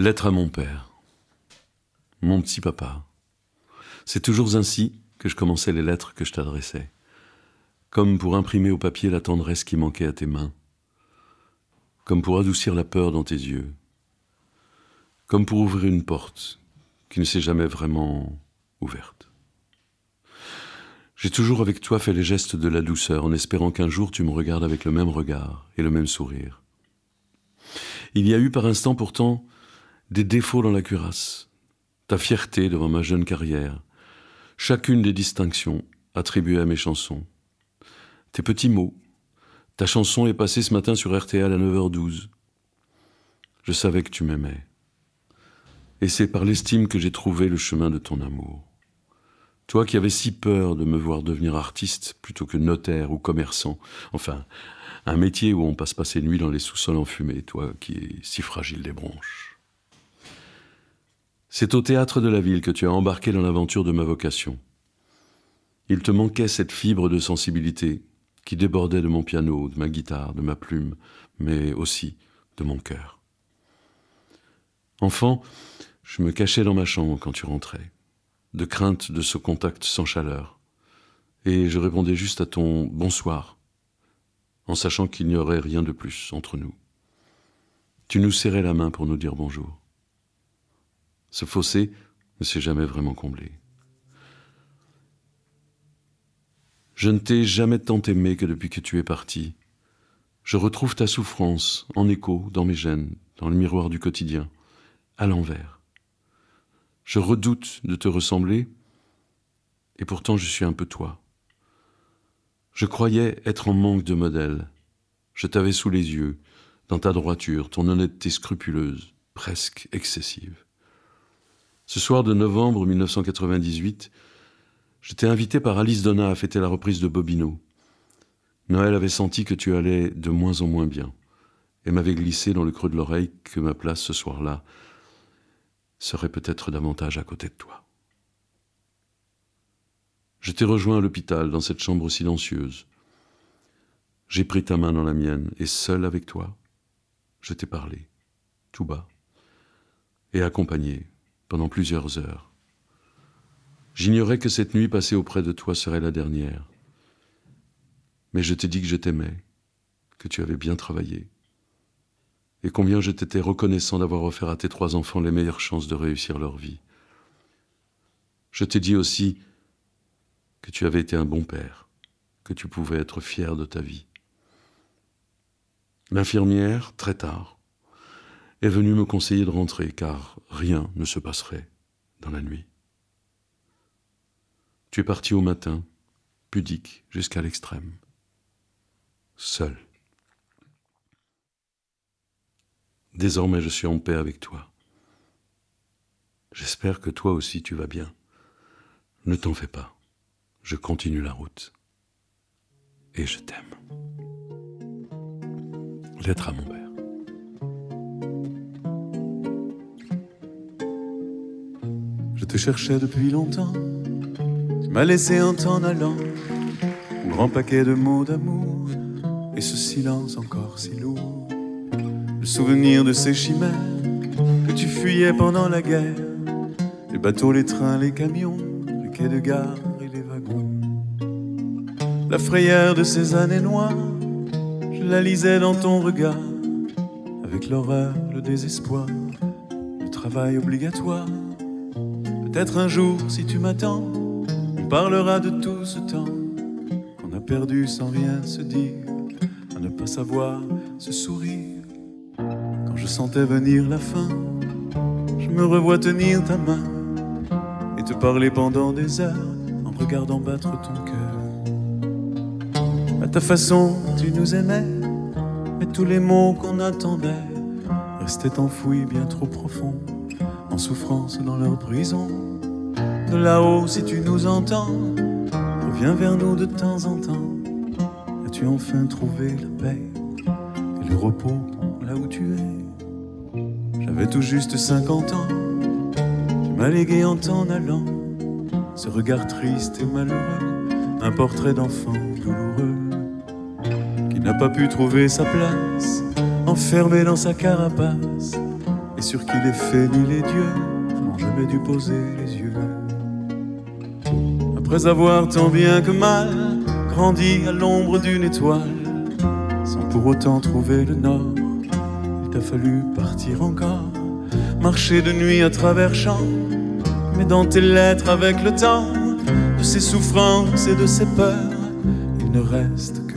Lettre à mon père. Mon petit papa. C'est toujours ainsi que je commençais les lettres que je t'adressais, comme pour imprimer au papier la tendresse qui manquait à tes mains, comme pour adoucir la peur dans tes yeux, comme pour ouvrir une porte qui ne s'est jamais vraiment ouverte. J'ai toujours avec toi fait les gestes de la douceur en espérant qu'un jour tu me regardes avec le même regard et le même sourire. Il y a eu par instant pourtant des défauts dans la cuirasse, ta fierté devant ma jeune carrière, chacune des distinctions attribuées à mes chansons, tes petits mots. Ta chanson est passée ce matin sur RTL à 9h12. Je savais que tu m'aimais. Et c'est par l'estime que j'ai trouvé le chemin de ton amour. Toi qui avais si peur de me voir devenir artiste plutôt que notaire ou commerçant, enfin, un métier où on passe pas ses nuits dans les sous-sols enfumés, toi qui es si fragile des bronches. C'est au théâtre de la ville que tu as embarqué dans l'aventure de ma vocation. Il te manquait cette fibre de sensibilité qui débordait de mon piano, de ma guitare, de ma plume, mais aussi de mon cœur. Enfant, je me cachais dans ma chambre quand tu rentrais, de crainte de ce contact sans chaleur, et je répondais juste à ton bonsoir, en sachant qu'il n'y aurait rien de plus entre nous. Tu nous serrais la main pour nous dire bonjour. Ce fossé ne s'est jamais vraiment comblé. Je ne t'ai jamais tant aimé que depuis que tu es parti. Je retrouve ta souffrance en écho dans mes gènes, dans le miroir du quotidien, à l'envers. Je redoute de te ressembler, et pourtant je suis un peu toi. Je croyais être en manque de modèle. Je t'avais sous les yeux, dans ta droiture, ton honnêteté scrupuleuse, presque excessive. Ce soir de novembre 1998, j'étais invité par Alice Donna à fêter la reprise de Bobino. Noël avait senti que tu allais de moins en moins bien et m'avait glissé dans le creux de l'oreille que ma place ce soir-là serait peut-être davantage à côté de toi. Je t'ai rejoint à l'hôpital dans cette chambre silencieuse. J'ai pris ta main dans la mienne et seul avec toi, je t'ai parlé, tout bas, et accompagné pendant plusieurs heures. J'ignorais que cette nuit passée auprès de toi serait la dernière. Mais je t'ai dit que je t'aimais, que tu avais bien travaillé, et combien je t'étais reconnaissant d'avoir offert à tes trois enfants les meilleures chances de réussir leur vie. Je t'ai dit aussi que tu avais été un bon père, que tu pouvais être fier de ta vie. L'infirmière, très tard, est venu me conseiller de rentrer, car rien ne se passerait dans la nuit. Tu es parti au matin, pudique jusqu'à l'extrême, seul. Désormais je suis en paix avec toi. J'espère que toi aussi tu vas bien. Ne t'en fais pas, je continue la route. Et je t'aime. Lettre à mon père. Te cherchais depuis longtemps. Tu m'as laissé en t'en allant. Un grand paquet de mots d'amour. Et ce silence encore si lourd. Le souvenir de ces chimères que tu fuyais pendant la guerre. Les bateaux, les trains, les camions, les quais de gare et les wagons. La frayeur de ces années noires, je la lisais dans ton regard. Avec l'horreur, le désespoir, le travail obligatoire. Peut-être un jour, si tu m'attends, on parlera de tout ce temps qu'on a perdu sans rien se dire, à ne pas savoir se sourire. Quand je sentais venir la fin, je me revois tenir ta main et te parler pendant des heures en regardant battre ton cœur. À ta façon, tu nous aimais, mais tous les mots qu'on attendait restaient enfouis bien trop profond souffrance dans leur prison. De là-haut, si tu nous entends, reviens vers nous de temps en temps. As-tu enfin trouvé la paix et le repos là où tu es? J'avais tout juste 50 ans, tu m'as légué en t'en allant ce regard triste et malheureux, un portrait d'enfant douloureux qui n'a pas pu trouver sa place, enfermé dans sa carapace et sur qui les fées ni les dieux n'ont jamais dû poser les yeux. Après avoir tant bien que mal grandi à l'ombre d'une étoile, sans pour autant trouver le nord, il t'a fallu partir encore, marcher de nuit à travers champs, mais dans tes lettres avec le temps, de ses souffrances et de ses peurs, il ne reste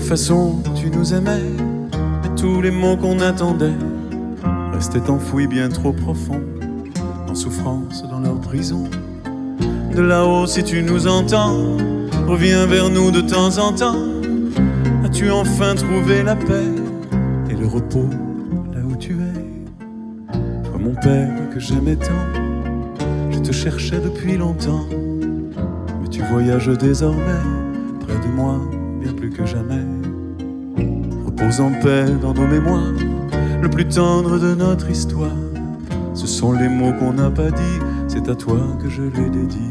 ta façon, tu nous aimais, mais tous les mots qu'on attendait restaient enfouis bien trop profond, en souffrance dans leur prison. De là-haut, si tu nous entends, reviens vers nous de temps en temps. As-tu enfin trouvé la paix et le repos là où tu es? Toi, mon père que j'aimais tant, je te cherchais depuis longtemps, mais tu voyages désormais près de moi, bien plus que jamais. Repose en paix dans nos mémoires, le plus tendre de notre histoire. Ce sont les mots qu'on n'a pas dit, c'est à toi que je les dédie.